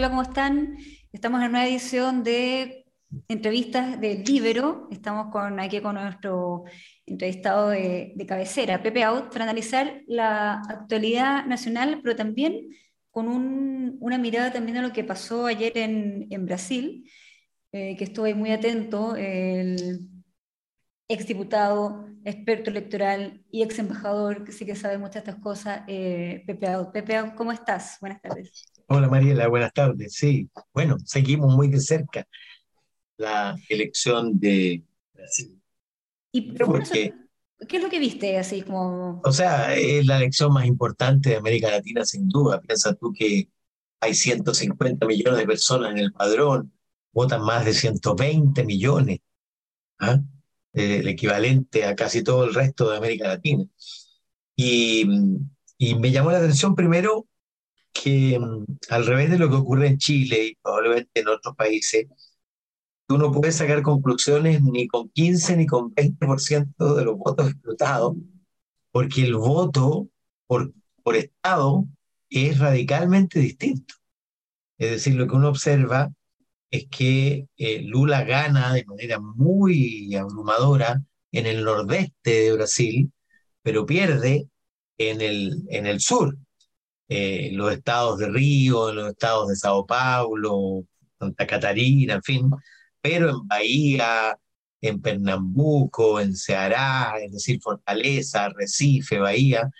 Hola, ¿cómo están? Estamos en una nueva edición de entrevistas de Libero. Estamos aquí con nuestro entrevistado de, cabecera, Pepe Out, para analizar la actualidad nacional, pero también con una mirada también a lo que pasó ayer en, Brasil, eh, que estuve muy atento. El, exdiputado, experto electoral y ex embajador, que sí que sabe muchas de estas cosas, eh, Pepe Out. Pepe Out, ¿cómo estás? Buenas tardes. Hola Mariela, buenas tardes. Sí, bueno, seguimos muy de cerca la elección de Brasil. ¿Y qué es lo que viste así como...? O sea, es la elección más importante de América Latina sin duda. Piensa tú que hay 150 millones de personas en el padrón, votan más de 120 millones. ¿ah? Eh, el equivalente a casi todo el resto de América Latina. Y, y me llamó la atención primero que mm, al revés de lo que ocurre en Chile y probablemente en otros países, tú no puedes sacar conclusiones ni con 15 ni con 20% de los votos escrutados, porque el voto por, por Estado es radicalmente distinto. Es decir, lo que uno observa es que eh, Lula gana de manera muy abrumadora en el nordeste de Brasil, pero pierde en el, en el sur, eh, los estados de Río, los estados de Sao Paulo, Santa Catarina, en fin, pero en Bahía, en Pernambuco, en Ceará, es decir, Fortaleza, Recife, Bahía,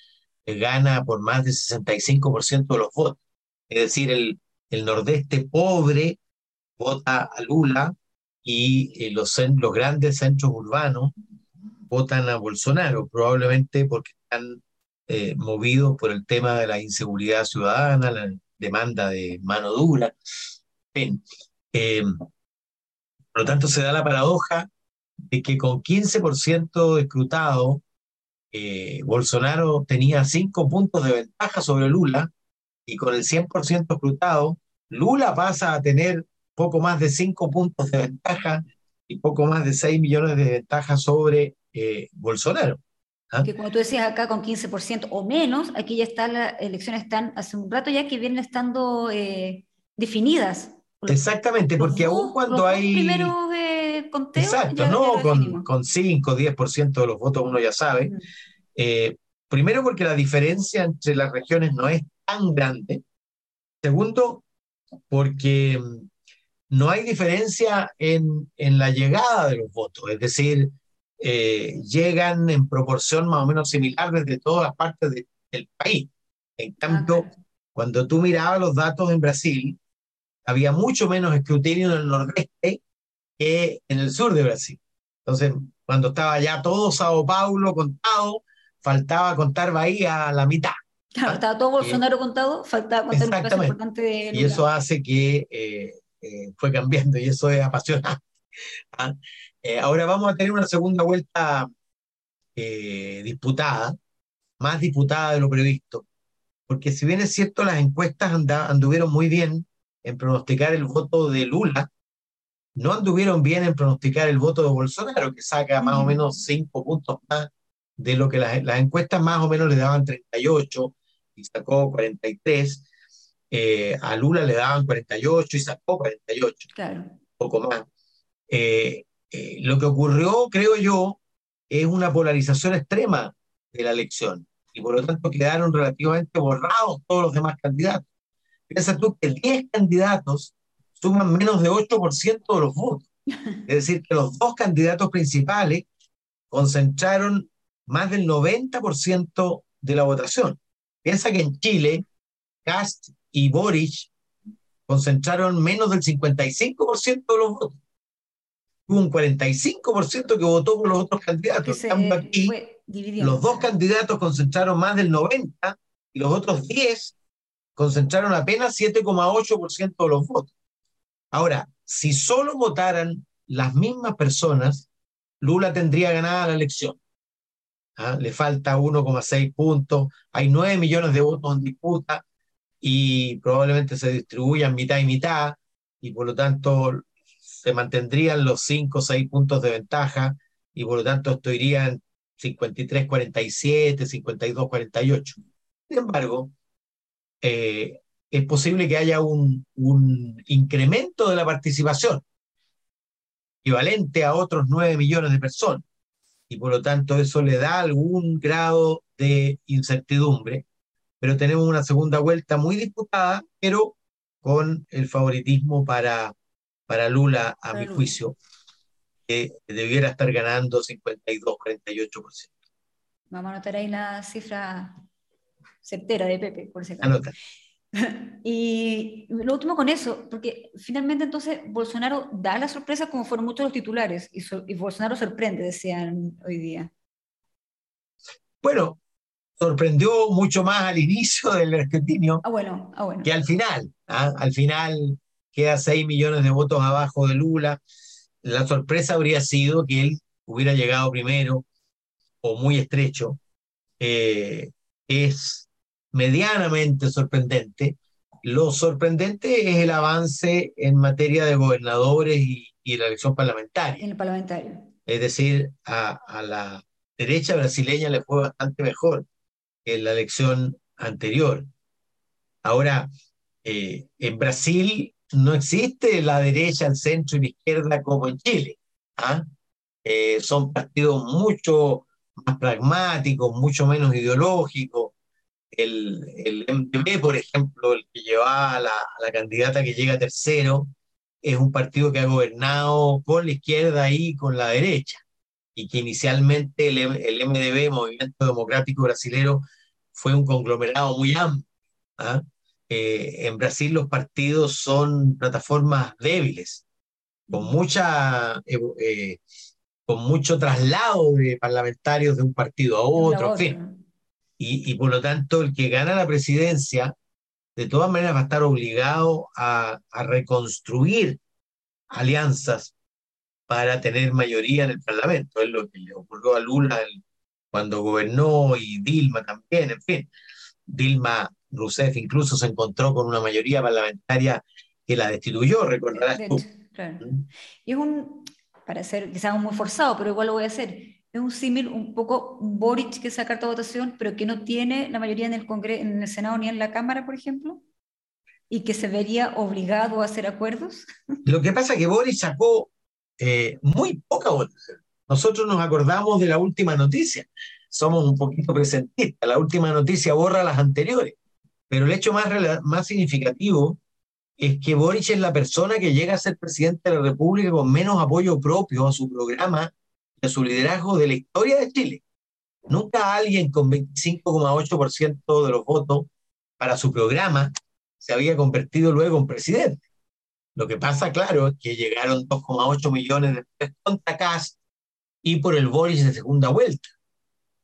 eh, gana por más de 65% de los votos. Es decir, el, el nordeste pobre vota a Lula y eh, los, los grandes centros urbanos votan a Bolsonaro, probablemente porque están eh, movidos por el tema de la inseguridad ciudadana, la demanda de mano dura. Eh, por lo tanto, se da la paradoja de que con 15% escrutado, Bolsonaro tenía 5 puntos de ventaja sobre Lula y con el 100% escrutado, Lula pasa a tener poco más de 5 puntos de ventaja y poco más de 6 millones de ventaja sobre eh, Bolsonaro. ¿Ah? Que como tú decías acá, con 15% o menos, aquí ya están las elecciones, están hace un rato ya que vienen estando eh, definidas. Exactamente, porque aún cuando hay... primeros eh, conteos... Exacto, no con, con 5, 10% de los votos uno ya sabe. Eh, primero porque la diferencia entre las regiones no es tan grande. Segundo, porque mm, no hay diferencia en, en la llegada de los votos, es decir, eh, llegan en proporción más o menos similar desde todas las partes del país. En cambio, cuando tú mirabas los datos en Brasil, había mucho menos escrutinio en el nordeste que en el sur de Brasil. Entonces, cuando estaba ya todo Sao Paulo contado, faltaba contar Bahía a la mitad. Claro, estaba todo Bolsonaro contado, faltaba contar un pedazo importante de... Y eso hace que eh, eh, fue cambiando y eso es apasionante. ¿ah? Eh, ahora vamos a tener una segunda vuelta eh, disputada, más disputada de lo previsto, porque si bien es cierto las encuestas anduvieron muy bien en pronosticar el voto de Lula, no anduvieron bien en pronosticar el voto de Bolsonaro, que saca más o menos cinco puntos más de lo que las, las encuestas más o menos le daban 38 y sacó 43 eh, a Lula le daban 48 y sacó 48, claro. poco más. Eh, eh, lo que ocurrió, creo yo, es una polarización extrema de la elección y por lo tanto quedaron relativamente borrados todos los demás candidatos. Piensa tú que 10 candidatos suman menos de 8% de los votos. Es decir, que los dos candidatos principales concentraron más del 90% de la votación. Piensa que en Chile, Cast y Boric concentraron menos del 55% de los votos. Hubo un 45% que votó por los otros candidatos. aquí, los dos candidatos concentraron más del 90% y los otros 10 concentraron apenas 7,8% de los votos. Ahora, si solo votaran las mismas personas, Lula tendría ganada la elección. ¿Ah? Le falta 1,6 puntos, hay 9 millones de votos en disputa, y probablemente se distribuyan mitad y mitad y por lo tanto se mantendrían los 5 o 6 puntos de ventaja y por lo tanto esto iría en 53-47, 52-48. Sin embargo, eh, es posible que haya un, un incremento de la participación equivalente a otros 9 millones de personas. Y por lo tanto eso le da algún grado de incertidumbre, pero tenemos una segunda vuelta muy disputada, pero con el favoritismo para, para Lula, a mi juicio, que debiera estar ganando 52-48%. Vamos a anotar ahí la cifra certera de Pepe, por si acaso. Y lo último con eso, porque finalmente entonces Bolsonaro da la sorpresa como fueron muchos los titulares y, Bolsonaro sorprende, decían hoy día. Bueno, sorprendió mucho más al inicio del escrutinio ah, bueno, ah, bueno. que al final. ¿ah? Al final queda 6 millones de votos abajo de Lula. La sorpresa habría sido que él hubiera llegado primero o muy estrecho. Eh, es medianamente sorprendente. Lo sorprendente es el avance en materia de gobernadores y, la elección parlamentaria. En el parlamentario. Es decir, a, la derecha brasileña le fue bastante mejor que en la elección anterior. Ahora, eh, en Brasil no existe la derecha, el centro y la izquierda como en Chile. ¿ah? Eh, son partidos mucho más pragmáticos, mucho menos ideológicos el, el MDB, por ejemplo, el que lleva a la, candidata que llega tercero, es un partido que ha gobernado con la izquierda y con la derecha, y que inicialmente el, el MDB, Movimiento Democrático Brasilero, fue un conglomerado muy amplio. ¿ah? Eh, en Brasil los partidos son plataformas débiles, con mucha... Eh, eh, con mucho traslado de parlamentarios de un partido a otro, en fin y, por lo tanto el que gana la presidencia de todas maneras va a estar obligado a, reconstruir alianzas para tener mayoría en el Parlamento. Es lo que le ocurrió a Lula cuando gobernó y Dilma también, en fin. Dilma Rousseff incluso se encontró con una mayoría parlamentaria que la destituyó, recordarás tú. ¿Mm? Y es un, para ser quizás muy forzado, pero igual lo voy a hacer es un símil un poco Boric que saca carta votación, pero que no tiene la mayoría en el, Congreso, en el Senado ni en la Cámara, por ejemplo, y que se vería obligado a hacer acuerdos. Lo que pasa es que Boric sacó eh, muy poca votación. Nosotros nos acordamos de la última noticia, somos un poquito presentistas, la última noticia borra las anteriores, pero el hecho más, significativo es que Boric es la persona que llega a ser presidente de la República con menos apoyo propio a su programa de su liderazgo de la historia de Chile. Nunca alguien con 25,8% de los votos para su programa se había convertido luego en presidente. Lo que pasa, claro, es que llegaron 2,8 millones de contra Cast y por el Boris de segunda vuelta.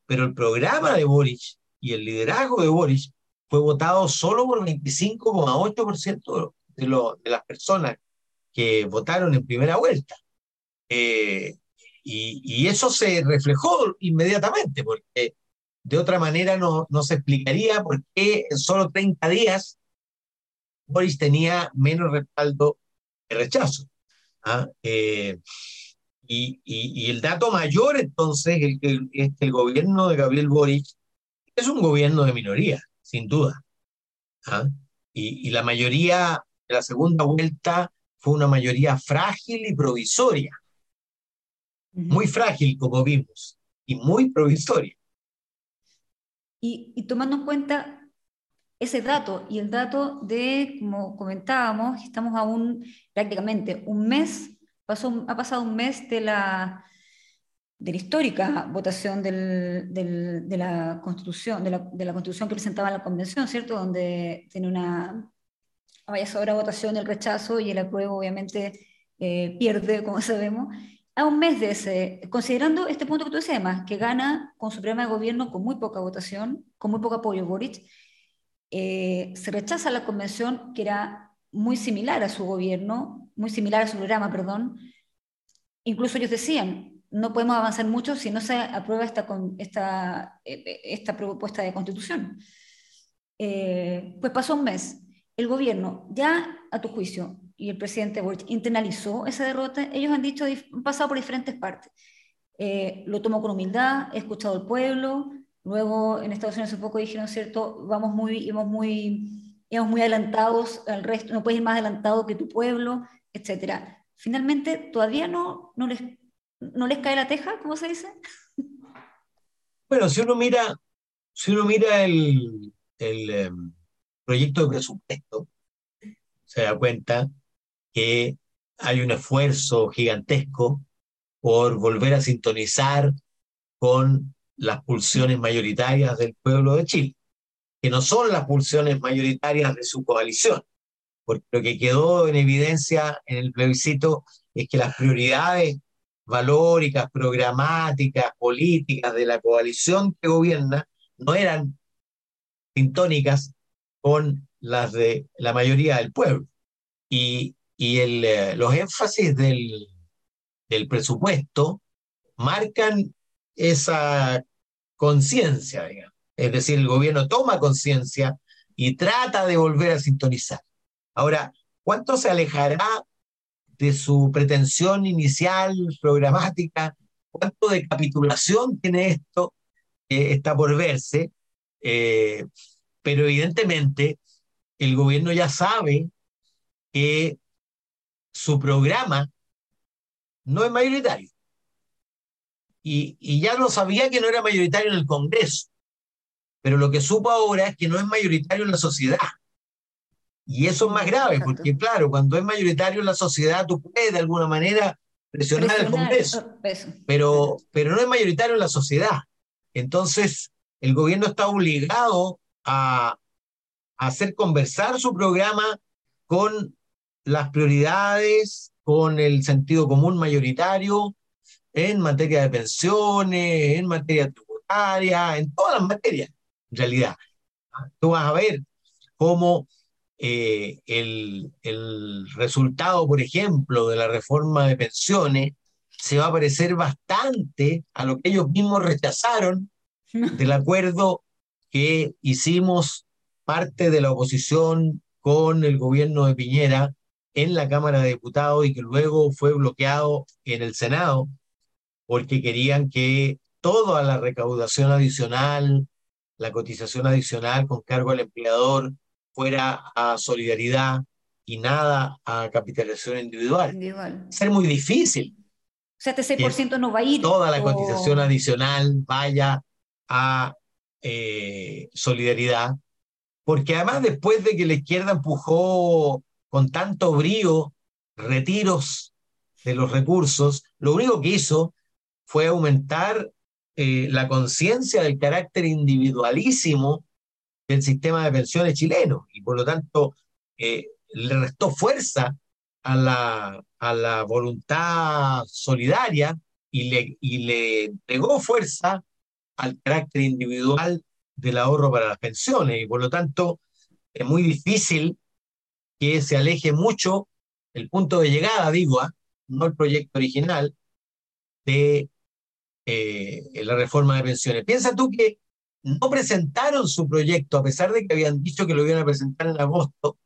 Pero el programa de Boris y el liderazgo de Boris fue votado solo por 25,8% de, de las personas que votaron en primera vuelta. Eh, y, eso se reflejó inmediatamente, porque de otra manera no, no se explicaría por qué en solo 30 días Boris tenía menos respaldo que rechazo. ¿ah? Eh, y, y, el dato mayor entonces el es que el gobierno de Gabriel Boric es un gobierno de minoría, sin duda. ¿ah? Y, y, la mayoría de la segunda vuelta fue una mayoría frágil y provisoria muy frágil, como vimos, y muy provisoria. Y, tomando en cuenta ese dato y el dato de, como comentábamos, estamos aún prácticamente un mes, pasó, ha pasado un mes de la, de la histórica votación del, del, de, la constitución, de la, de la constitución que presentaba la convención, ¿cierto? Donde tiene una sobre votación del rechazo y el apruebo obviamente eh, pierde, como sabemos a un mes de ese, considerando este punto que tú decías, además, que gana con su programa de gobierno con muy poca votación, con muy poco apoyo Boric, eh, se rechaza la convención que era muy similar a su gobierno, muy similar a su programa, perdón. Incluso ellos decían, no podemos avanzar mucho si no se aprueba esta, esta, eh, esta propuesta de constitución. Eh, pues pasó un mes. El gobierno, ya a tu juicio, y el presidente Boric internalizó esa derrota, ellos han dicho, han pasado por diferentes partes. Eh, lo tomó con humildad, he escuchado al pueblo, luego en Estados Unidos hace poco dijeron, cierto, vamos muy, íbamos muy íbamos muy adelantados al resto, no puedes ir más adelantado que tu pueblo, etc. Finalmente, todavía no, no, les, no les cae la teja, ¿cómo se dice? Bueno, si uno mira, si uno mira el, el em, proyecto de presupuesto, se da cuenta que hay un esfuerzo gigantesco por volver a sintonizar con las pulsiones mayoritarias del pueblo de Chile, que no son las pulsiones mayoritarias de su coalición, porque lo que quedó en evidencia en el plebiscito es que las prioridades valóricas, programáticas, políticas de la coalición que gobierna no eran sintónicas con las de la mayoría del pueblo. Y, y el, eh, los énfasis del, del presupuesto marcan esa conciencia. Es decir, el gobierno toma conciencia y trata de volver a sintonizar. Ahora, ¿cuánto se alejará de su pretensión inicial programática? ¿Cuánto de capitulación tiene esto? Eh, está por verse, eh, pero evidentemente el gobierno ya sabe que su programa no es mayoritario. Y, y, ya lo sabía que no era mayoritario en el Congreso, pero lo que supo ahora es que no es mayoritario en la sociedad. Y eso es más grave, porque claro, cuando es mayoritario en la sociedad, tú puedes de alguna manera presionar, al Congreso, pero, pero no es mayoritario en la sociedad. Entonces, el gobierno está obligado a, a hacer conversar su programa con las prioridades, con el sentido común mayoritario en materia de pensiones, en materia tributaria, en todas las materias, en realidad. Tú vas a ver cómo eh, el, el resultado, por ejemplo, de la reforma de pensiones se va a parecer bastante a lo que ellos mismos rechazaron del acuerdo que hicimos parte de la oposición con el gobierno de Piñera en la Cámara de Diputados y que luego fue bloqueado en el Senado porque querían que toda la recaudación adicional, la cotización adicional con cargo al empleador fuera a solidaridad y nada a capitalización individual. individual. Ser muy difícil. O sea, este 6% no va a ir. Toda la cotización adicional vaya a eh, solidaridad, porque además después de que la izquierda empujó con tanto brío retiros de los recursos, lo único que hizo fue aumentar eh, la conciencia del carácter individualísimo del sistema de pensiones chileno y por lo tanto eh, le restó fuerza a la, a la voluntad solidaria y le, y le entregó fuerza al carácter individual del ahorro para las pensiones y por lo tanto es muy difícil que se aleje mucho el punto de llegada, digo, ¿ah? no el proyecto original, de eh, la reforma de pensiones. Piensa tú que no presentaron su proyecto, a pesar de que habían dicho que lo iban a presentar en agosto,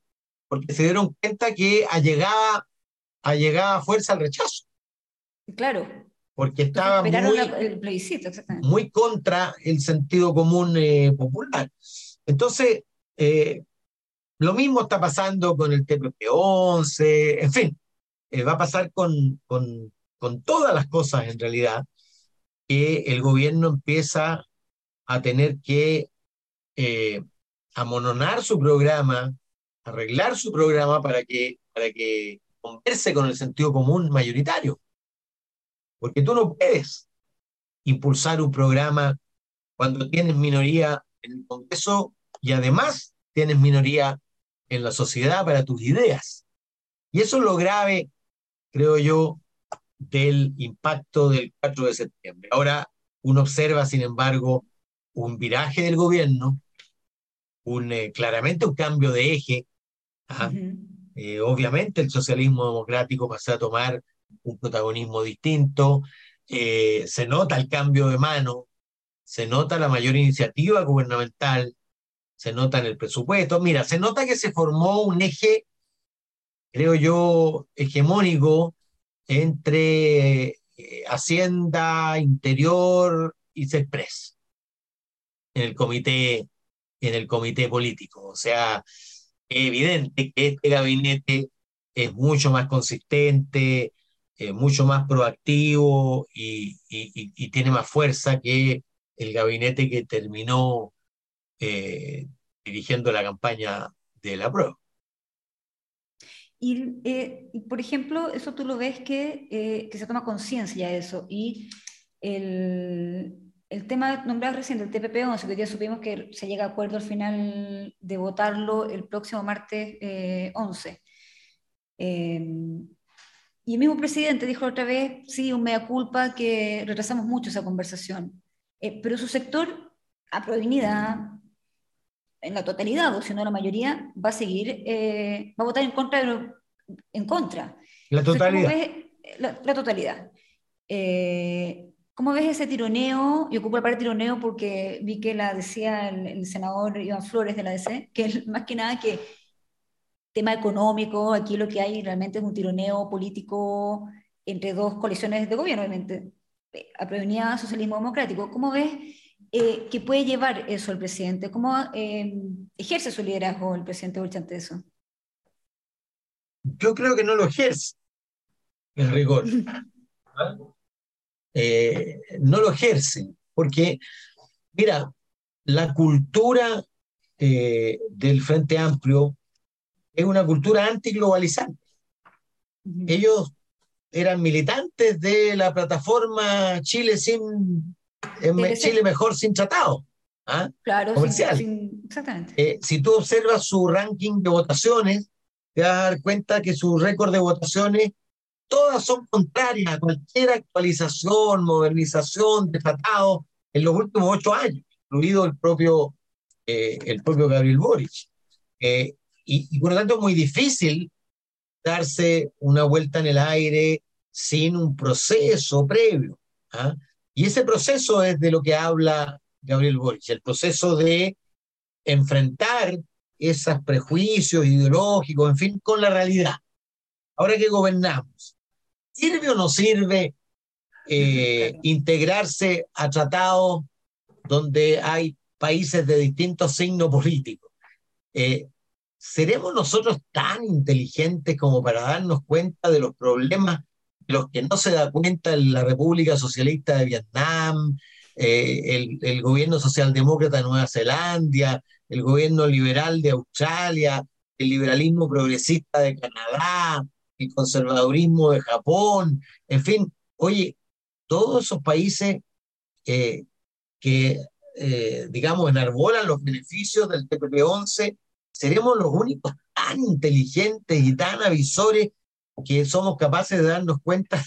porque se dieron cuenta que allegaba, allegaba fuerza al rechazo. Claro. Porque estaba muy, el plebiscito, muy contra el sentido común eh, popular. Entonces, eh, lo mismo está pasando con el TPP-11, en fin, eh, va a pasar con, con, con todas las cosas en realidad, que el gobierno empieza a tener que eh, amononar su programa, arreglar su programa para que, para que converse con el sentido común mayoritario. Porque tú no puedes impulsar un programa cuando tienes minoría en el Congreso y además tienes minoría en la sociedad para tus ideas. Y eso es lo grave, creo yo, del impacto del 4 de septiembre. Ahora uno observa, sin embargo, un viraje del gobierno, un, eh, claramente un cambio de eje. ¿ah? Eh, obviamente el socialismo democrático pasó a tomar un protagonismo distinto, eh, se nota el cambio de mano, se nota la mayor iniciativa gubernamental, se nota en el presupuesto. Mira, se nota que se formó un eje, creo yo, hegemónico entre Hacienda, Interior y CESPRES en el comité, en el comité político. O sea, evidente que este gabinete es mucho más consistente, eh, mucho más proactivo y, tiene más fuerza que el gabinete que terminó eh, dirigiendo la campaña de la prueba. Eh, y, por ejemplo, eso tú lo ves que, que se toma conciencia de eso. Y el, el tema nombrado recién del TPP-11, que día supimos que se llega a acuerdo al final de votarlo el próximo martes 11. Em, y el mismo presidente dijo otra vez, sí, un mea culpa, que retrasamos mucho esa conversación. Eh, pero su sector, a provenida en la totalidad, o si no la mayoría, va a seguir, eh, va a votar en contra. en contra. La totalidad. la, totalidad. Eh, ¿Cómo ves ese tironeo? Y ocupo la palabra tironeo porque vi que la decía el, senador Iván Flores de la DC, que más que nada que tema económico, aquí lo que hay realmente es un tironeo político entre dos coaliciones de gobierno, obviamente, a socialismo democrático. ¿Cómo ves eh, que puede llevar eso el presidente? ¿Cómo eh, ejerce su liderazgo el presidente Boric ante eso? Yo creo que no lo ejerce, en rigor. Eh, no lo ejerce, porque, mira, la cultura del Frente Amplio es una cultura antiglobalizante. Ellos eran militantes de la plataforma Chile sin Chile mejor sin tratado. ¿ah? Claro, comercial. exactamente. Eh, si tú observas su ranking de votaciones, te vas a dar cuenta que su récord de votaciones todas son contrarias a cualquier actualización, modernización de tratado en los últimos ocho años, incluido el propio, eh, el propio Gabriel Boric. Eh, y, por lo tanto es muy difícil darse una vuelta en el aire sin un proceso previo. ¿ah? Y ese proceso es de lo que habla Gabriel Boric, el proceso de enfrentar esos prejuicios ideológicos, en fin, con la realidad. Ahora que gobernamos, ¿sirve o no sirve eh, integrarse a tratados donde hay países de distintos signos políticos? Eh, ¿seremos nosotros tan inteligentes como para darnos cuenta de los problemas de los que no se da cuenta la República Socialista de Vietnam, eh, el, el, gobierno socialdemócrata de Nueva Zelanda, el gobierno liberal de Australia, el liberalismo progresista de Canadá, el conservadurismo de Japón, en fin, oye, todos esos países eh, que, eh, digamos, enarbolan los beneficios del TPP-11 seremos los únicos tan inteligentes y tan avisores que somos capaces de darnos cuenta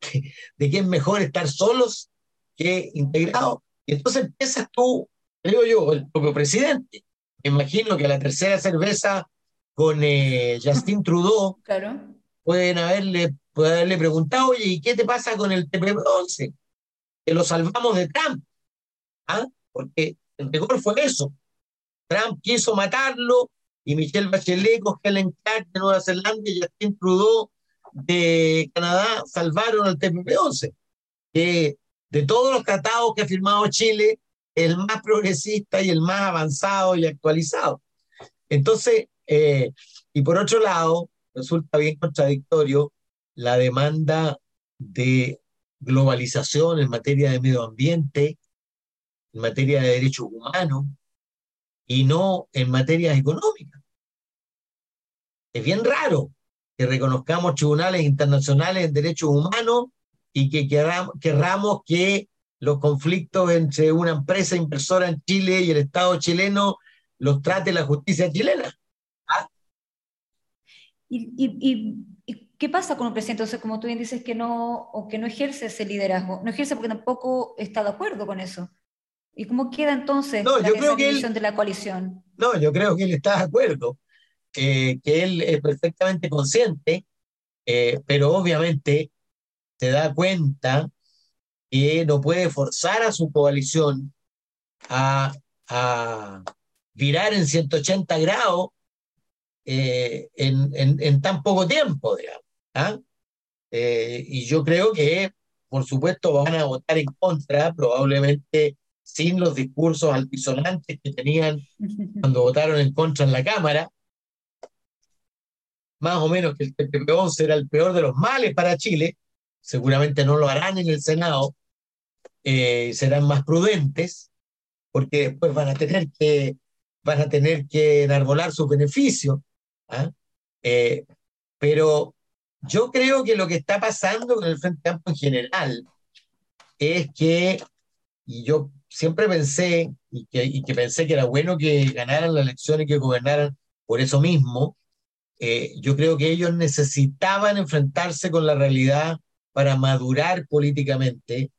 de, que es mejor estar solos que integrados. Y entonces empiezas tú, creo yo, el propio presidente. Me imagino que la tercera cerveza con eh, Justin Trudeau claro. Pueden haberle, pueden haberle preguntado, oye, ¿y qué te pasa con el TP11? Que lo salvamos de Trump. ¿Ah? Porque el mejor fue eso. Trump quiso matarlo y Michelle Bachelet con Helen Clark de Nueva Zelanda y Justin Trudeau de Canadá salvaron al TPP-11, que de todos los tratados que ha firmado Chile, el más progresista y el más avanzado y actualizado. Entonces, eh, y por otro lado, resulta bien contradictorio la demanda de globalización en materia de medio ambiente, en materia de derechos humanos, y no en materias económicas. Es bien raro que reconozcamos tribunales internacionales en derechos humanos y que querramos, que los conflictos entre una empresa inversora en Chile y el Estado chileno los trate la justicia chilena. ¿Ah? ¿Y, qué pasa con un presidente? Entonces, como tú bien dices, que no, o que no ejerce ese liderazgo. No ejerce porque tampoco está de acuerdo con eso. ¿Y cómo queda entonces la yo de la coalición? No, yo creo que él está de acuerdo, que él es perfectamente consciente, eh, pero obviamente se da cuenta que no puede forzar a su coalición a, virar en 180 grados eh, en, en, tan poco tiempo, digamos. ¿ah? Eh, y yo creo que, por supuesto, van a votar en contra, probablemente sin los discursos altisonantes que tenían cuando votaron en contra en la Cámara, más o menos que el TPP-11 era el peor de los males para Chile, seguramente no lo harán en el Senado, eh, serán más prudentes, porque después van a tener que, van a tener que enarbolar sus beneficios. ¿Ah? Eh, pero yo creo que lo que está pasando con el Frente Amplio en general es que, y yo siempre pensé, y que, y que pensé que era bueno que ganaran la elección y que gobernaran por eso mismo, eh, yo creo que ellos necesitaban enfrentarse con la realidad para madurar políticamente,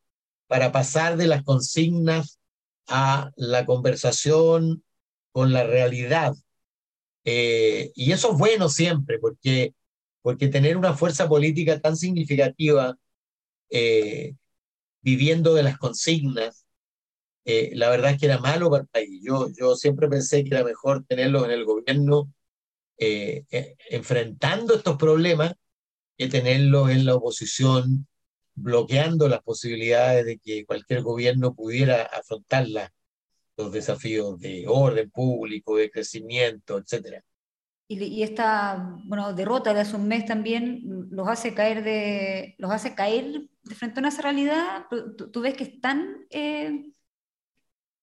para pasar de las consignas a la conversación con la realidad. Eh, y eso es bueno siempre, porque, porque tener una fuerza política tan significativa eh, viviendo de las consignas, la verdad es que era malo para el país. Yo, yo siempre pensé que era mejor tenerlos en el gobierno eh, eh, enfrentando estos problemas que tenerlos en la oposición, bloqueando las posibilidades de que cualquier gobierno pudiera afrontar los desafíos de orden público, de crecimiento, etc. Y, esta bueno, derrota de hace un mes también los hace caer de, los hace caer de frente a esa realidad. ¿Tú, ves que están, eh,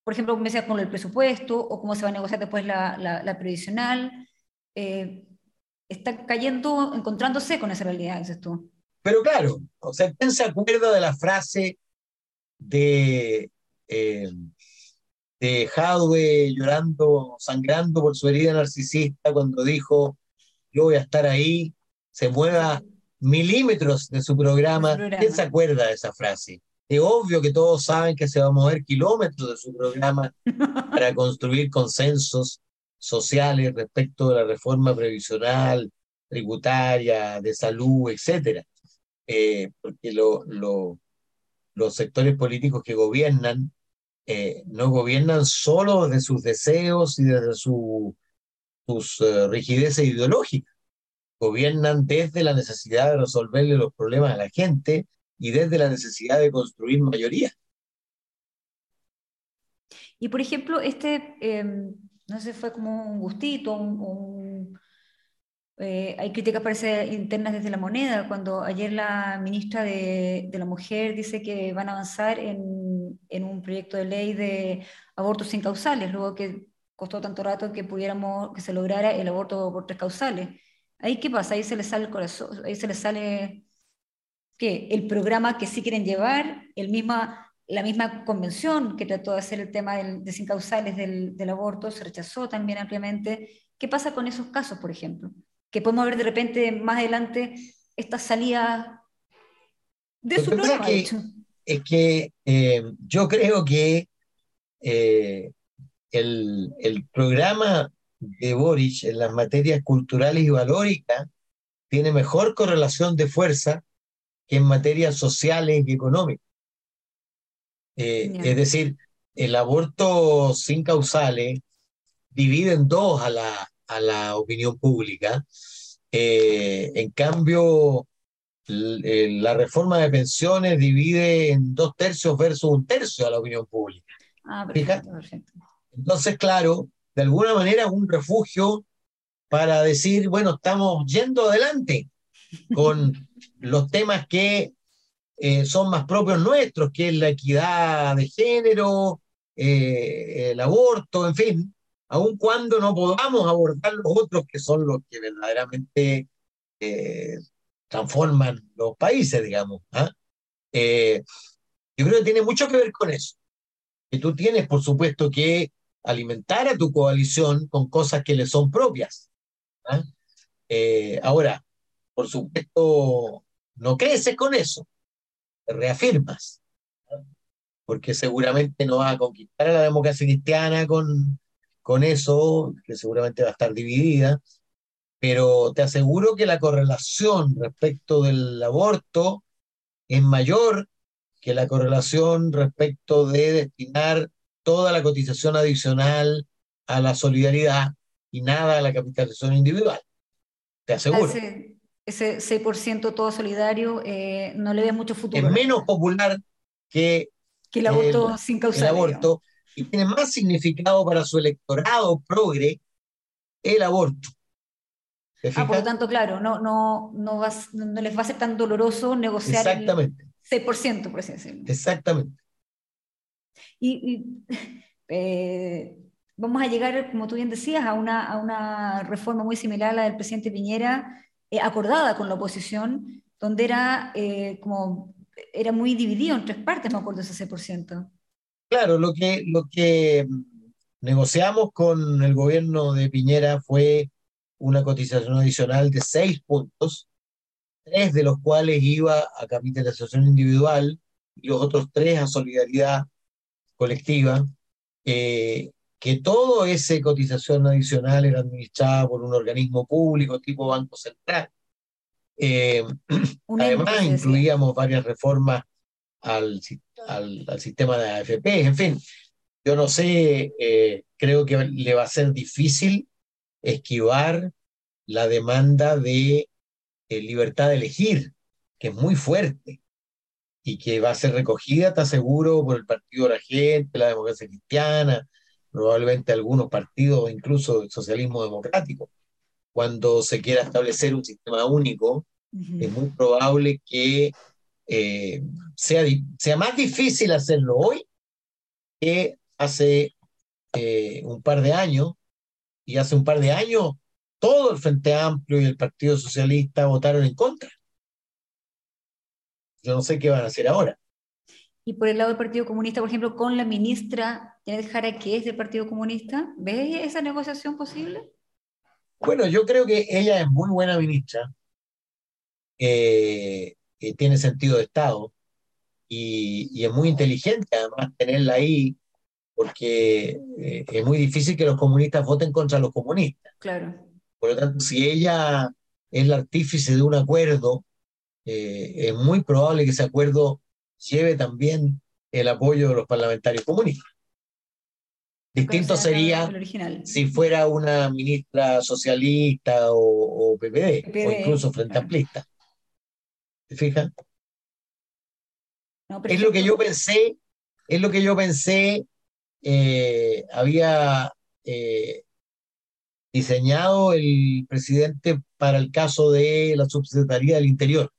por ejemplo, como decías, con el presupuesto o cómo se va a negociar después la, la, la previsional? eh, está cayendo, encontrándose con esa realidad, dices tú. Pero claro, o sea, ¿quién se acuerda de la frase de, eh, Jadwe llorando, sangrando por su herida narcisista cuando dijo, yo voy a estar ahí, se mueva milímetros de su programa. ¿Quién se acuerda de esa frase? Es obvio que todos saben que se va a mover kilómetros de su programa para construir consensos sociales respecto de la reforma previsional, tributaria, de salud, etcétera. Eh, porque lo, los sectores políticos que gobiernan eh, no gobiernan solo de sus deseos y desde su, sus uh, rigideces ideológicas, gobiernan desde la necesidad de resolverle los problemas a la gente y desde la necesidad de construir mayoría. Y por ejemplo, este, em, no sé, fue como un gustito, eh, hay críticas parece internas desde la moneda, cuando ayer la ministra de, la Mujer dice que van a avanzar en, en, un proyecto de ley de abortos sin causales, luego que costó tanto rato que pudiéramos, que se lograra el aborto por tres causales. ¿Ahí qué pasa? Ahí se les sale el corazón, ahí se les sale, ¿qué? El programa que sí quieren llevar, el misma la misma convención que trató de hacer el tema del, de sin causales del, del, aborto se rechazó también ampliamente. ¿Qué pasa con esos casos, por ejemplo? Que podemos ver de repente más adelante esta salida de su programa. Es que eh, yo creo que eh, el, el, programa de Boric en las materias culturales y valóricas tiene mejor correlación de fuerza que en materias sociales y económicas. Eh, es decir, el aborto sin causales divide en dos a la, a la opinión pública. Eh, en cambio, la reforma de pensiones divide en dos tercios versus un tercio a la opinión pública. Ah, Entonces, claro, de alguna manera es un refugio para decir, bueno, estamos yendo adelante con los temas que eh, son más propios nuestros, que es la equidad de género, eh, el aborto, en fin, aun cuando no podamos abordar los otros que son los que verdaderamente eh, transforman los países, digamos. ¿ah? yo creo que tiene mucho que ver con eso. Que tú tienes, por supuesto, que alimentar a tu coalición con cosas que le son propias. ¿ah? ahora, por supuesto, no creces con eso reafirmas, porque seguramente no vas a conquistar a la democracia cristiana con, con eso, que seguramente va a estar dividida, pero te aseguro que la correlación respecto del aborto es mayor que la correlación respecto de destinar toda la cotización adicional a la solidaridad y nada a la capitalización individual. Te aseguro ese 6% todo solidario, eh, no le ve mucho futuro. Es menos popular que, que el aborto sin. El aborto, y tiene más significado para su electorado progre el aborto. Ah, por lo tanto, claro, no, no, no, no les va a ser tan doloroso negociar Exactamente. el 6%, por así decirlo. Exactamente. Y, eh, vamos a llegar, como tú bien decías, a una, a una reforma muy similar a la del presidente Piñera, eh, acordada con la oposición, donde era eh, como era muy dividido en tres partes, me acuerdo ese 6%. Claro, lo que, lo que negociamos con el gobierno de Piñera fue una cotización adicional de seis puntos, tres de los cuales iba a capitalización individual y los otros tres a solidaridad colectiva, eh, que todo ese cotización adicional era administrada por un organismo público tipo Banco Central. Eh, además, incluíamos varias reformas al, al, al, sistema de AFP, en fin. Yo no sé, eh, creo que le va a ser difícil esquivar la demanda de libertad de elegir, que es muy fuerte y que va a ser recogida, está seguro, por el Partido de la Gente, la Democracia Cristiana, probablemente algunos partidos, incluso el socialismo democrático. Cuando se quiera establecer un sistema único, es muy probable que eh, sea, sea más difícil hacerlo hoy que hace eh, un par de años, y hace un par de años todo el Frente Amplio y el Partido Socialista votaron en contra. Yo no sé qué van a hacer ahora. Y por el lado del Partido Comunista, por ejemplo, con la ministra Janet Jara, que es del Partido Comunista, ¿ves esa negociación posible? Bueno, yo creo que ella es muy buena ministra, eh, tiene sentido de Estado y, y, es muy inteligente además tenerla ahí porque eh, es muy difícil que los comunistas voten contra los comunistas. Claro. Por lo tanto, si ella es la artífice de un acuerdo, eh, es muy probable que ese acuerdo lleve también el apoyo de los parlamentarios comunistas. Distinto sería si fuera una ministra socialista o, PPD, o incluso frente amplista. ¿Te fijas? es lo que yo pensé, es lo que yo pensé eh, había eh, diseñado el presidente para el caso de la subsecretaría del Interior.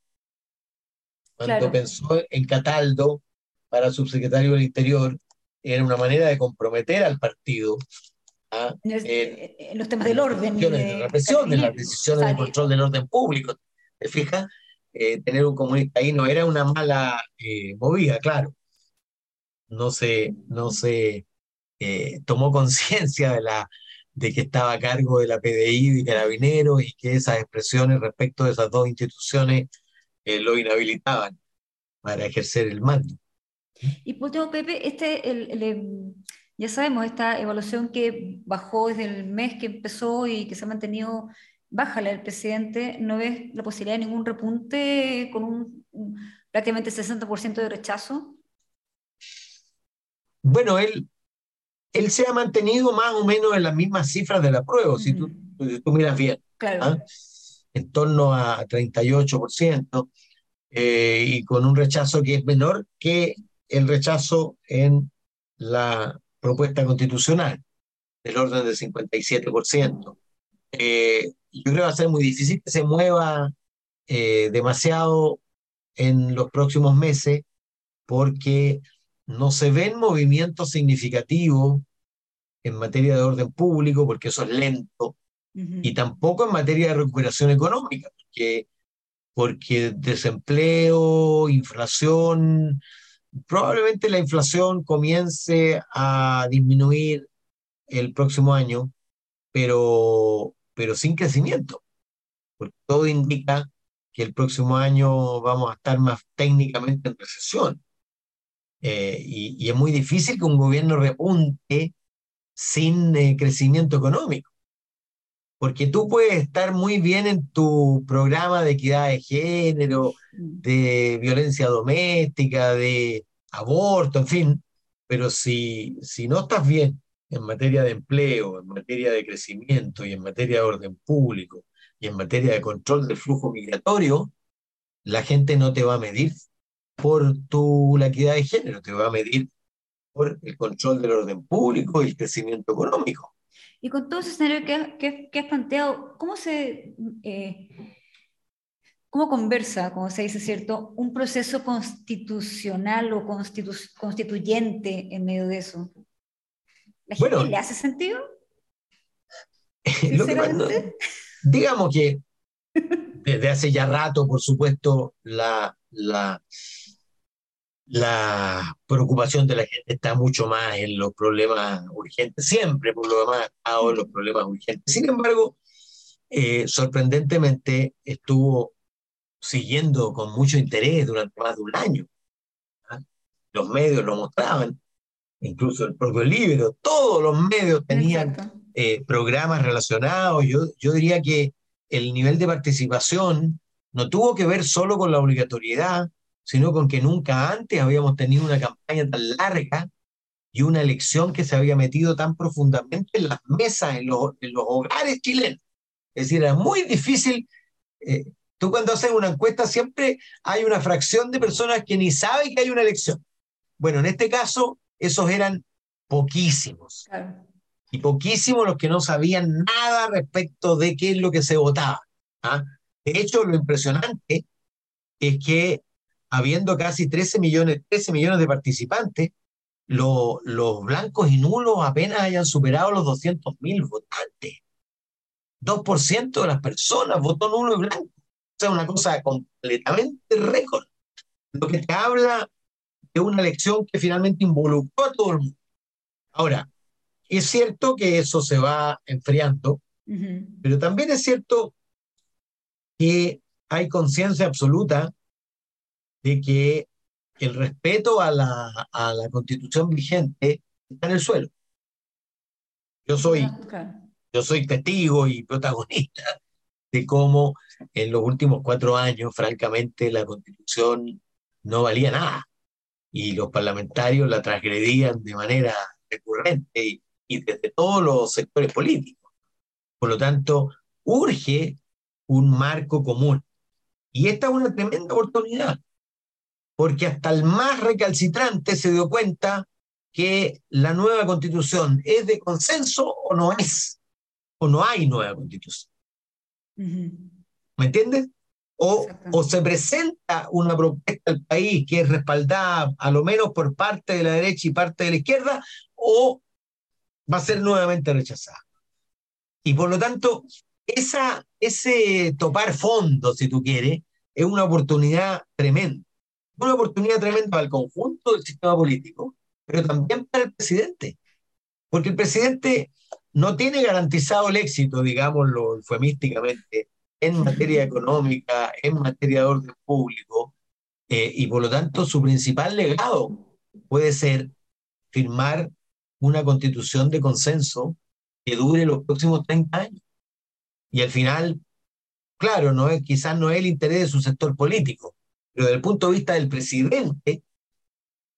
Cuando pensó en Cataldo para subsecretario del Interior, era una manera de comprometer al partido en, los temas del orden. De, de represión, de las decisiones de control del orden público. ¿Te fijas? Eh, tener un comunista ahí no era una mala movida, claro. No se, no se eh, tomó conciencia de, la, de que estaba a cargo de la PDI y Carabineros y que esas expresiones respecto de esas dos instituciones eh, lo inhabilitaban para ejercer el mando. Y por último, Pepe, este, el, em, ya sabemos, esta evaluación que bajó desde el mes que empezó y que se ha mantenido baja la del presidente, ¿no ves la posibilidad de ningún repunte con un, un prácticamente 60% de rechazo? Bueno, él, él se ha mantenido más o menos en las mismas cifras de la prueba, si, tú, tú, miras bien. ¿ah? En torno a 38%, eh, y con un rechazo que es menor que el rechazo en la propuesta constitucional, del orden del 57%. Eh, yo creo que va a ser muy difícil que se mueva eh, demasiado en los próximos meses, porque no se ven movimientos significativos en materia de orden público, porque eso es lento, y tampoco en materia de recuperación económica, porque, porque desempleo, inflación, probablemente la inflación comience a disminuir el próximo año, pero, pero sin crecimiento, porque todo indica que el próximo año vamos a estar más técnicamente en recesión. Eh, y, es muy difícil que un gobierno repunte sin eh, crecimiento económico. Porque tú puedes estar muy bien en tu programa de equidad de género, mm. de violencia doméstica, de aborto, en fin, pero si, si no estás bien en materia de empleo, en materia de crecimiento y en materia de orden público y en materia de control del flujo migratorio, la gente no te va a medir por tu la equidad de género, te va a medir por el control del orden público y el crecimiento económico. Y con todo ese escenario que, que, has planteado, ¿cómo se... Eh, ¿Cómo conversa, como se dice, cierto, un proceso constitucional o constituyente en medio de eso? ¿La gente le hace sentido? digamos que desde hace ya rato, por supuesto, la, la, la preocupación de la gente está mucho más en los problemas urgentes, siempre por lo demás ha en los problemas urgentes. Sin embargo, eh, sorprendentemente estuvo siguiendo con mucho interés durante más de un año. ¿ah? Los medios lo mostraban, incluso el propio libro, todos los medios tenían eh, programas relacionados. Yo, yo diría que el nivel de participación no tuvo que ver solo con la obligatoriedad, sino con que nunca antes habíamos tenido una campaña tan larga y una elección que se había metido tan profundamente en las mesas, en los, en los hogares chilenos. Es decir, era muy difícil. Eh, tú cuando haces una encuesta siempre hay una fracción de personas que ni saben que hay una elección. Bueno, en este caso, esos eran poquísimos. Y poquísimos los que no sabían nada respecto de qué es lo que se votaba. ¿ah? De hecho, lo impresionante es que habiendo casi 13 millones, 13 millones de participantes, los blancos y nulos apenas hayan superado los 200 mil votantes. 2% de las personas votó nulo y blanco. O sea, una cosa completamente récord. Lo que te habla de una elección que finalmente involucró a todo el mundo. Ahora, es cierto que eso se va enfriando, pero también es cierto que hay conciencia absoluta de que el respeto a la, a la constitución vigente está en el suelo. Yo soy, yo soy testigo y protagonista de cómo en los últimos cuatro años, francamente, la constitución no valía nada y los parlamentarios la transgredían de manera recurrente y, y desde todos los sectores políticos. Por lo tanto, urge un marco común. Y esta es una tremenda oportunidad, porque hasta el más recalcitrante se dio cuenta que la nueva constitución es de consenso o no es, o no hay nueva constitución. ¿Me entiendes? O, o, se presenta una propuesta al país que es respaldada a lo menos por parte de la derecha y parte de la izquierda, o va a ser nuevamente rechazada. Y por lo tanto, esa, ese topar fondo, si tú quieres, es una oportunidad tremenda. Una oportunidad tremenda para el conjunto del sistema político, pero también para el presidente. Porque el presidente no tiene garantizado el éxito, digámoslo eufemísticamente, en materia económica, en materia de orden público, eh, y por lo tanto su principal legado puede ser firmar una constitución de consenso que dure los próximos 30 años. Y al final, claro, no es, quizás no es el interés de su sector político, pero desde el punto de vista del presidente,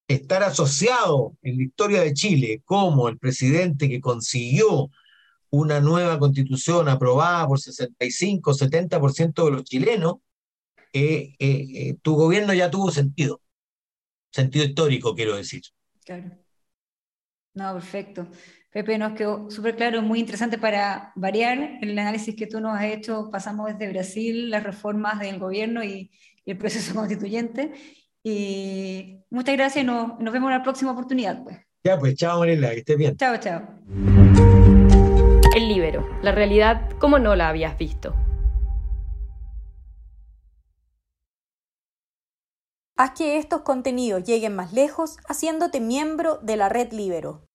estar asociado en la historia de Chile como el presidente que consiguió una nueva constitución aprobada por 65, 70% de los chilenos, eh, eh, eh, tu gobierno ya tuvo sentido, sentido histórico, quiero decir. Claro. No, perfecto. Pepe, nos quedó súper claro, muy interesante para variar el análisis que tú nos has hecho. Pasamos desde Brasil, las reformas del gobierno y, el proceso constituyente. Y muchas gracias y nos, nos, vemos en la próxima oportunidad. Pues. Ya, pues chao, Mariela, que estés bien. Chao, chao. El Libero, la realidad como no la habías visto. Haz que estos contenidos lleguen más lejos haciéndote miembro de la red Libero.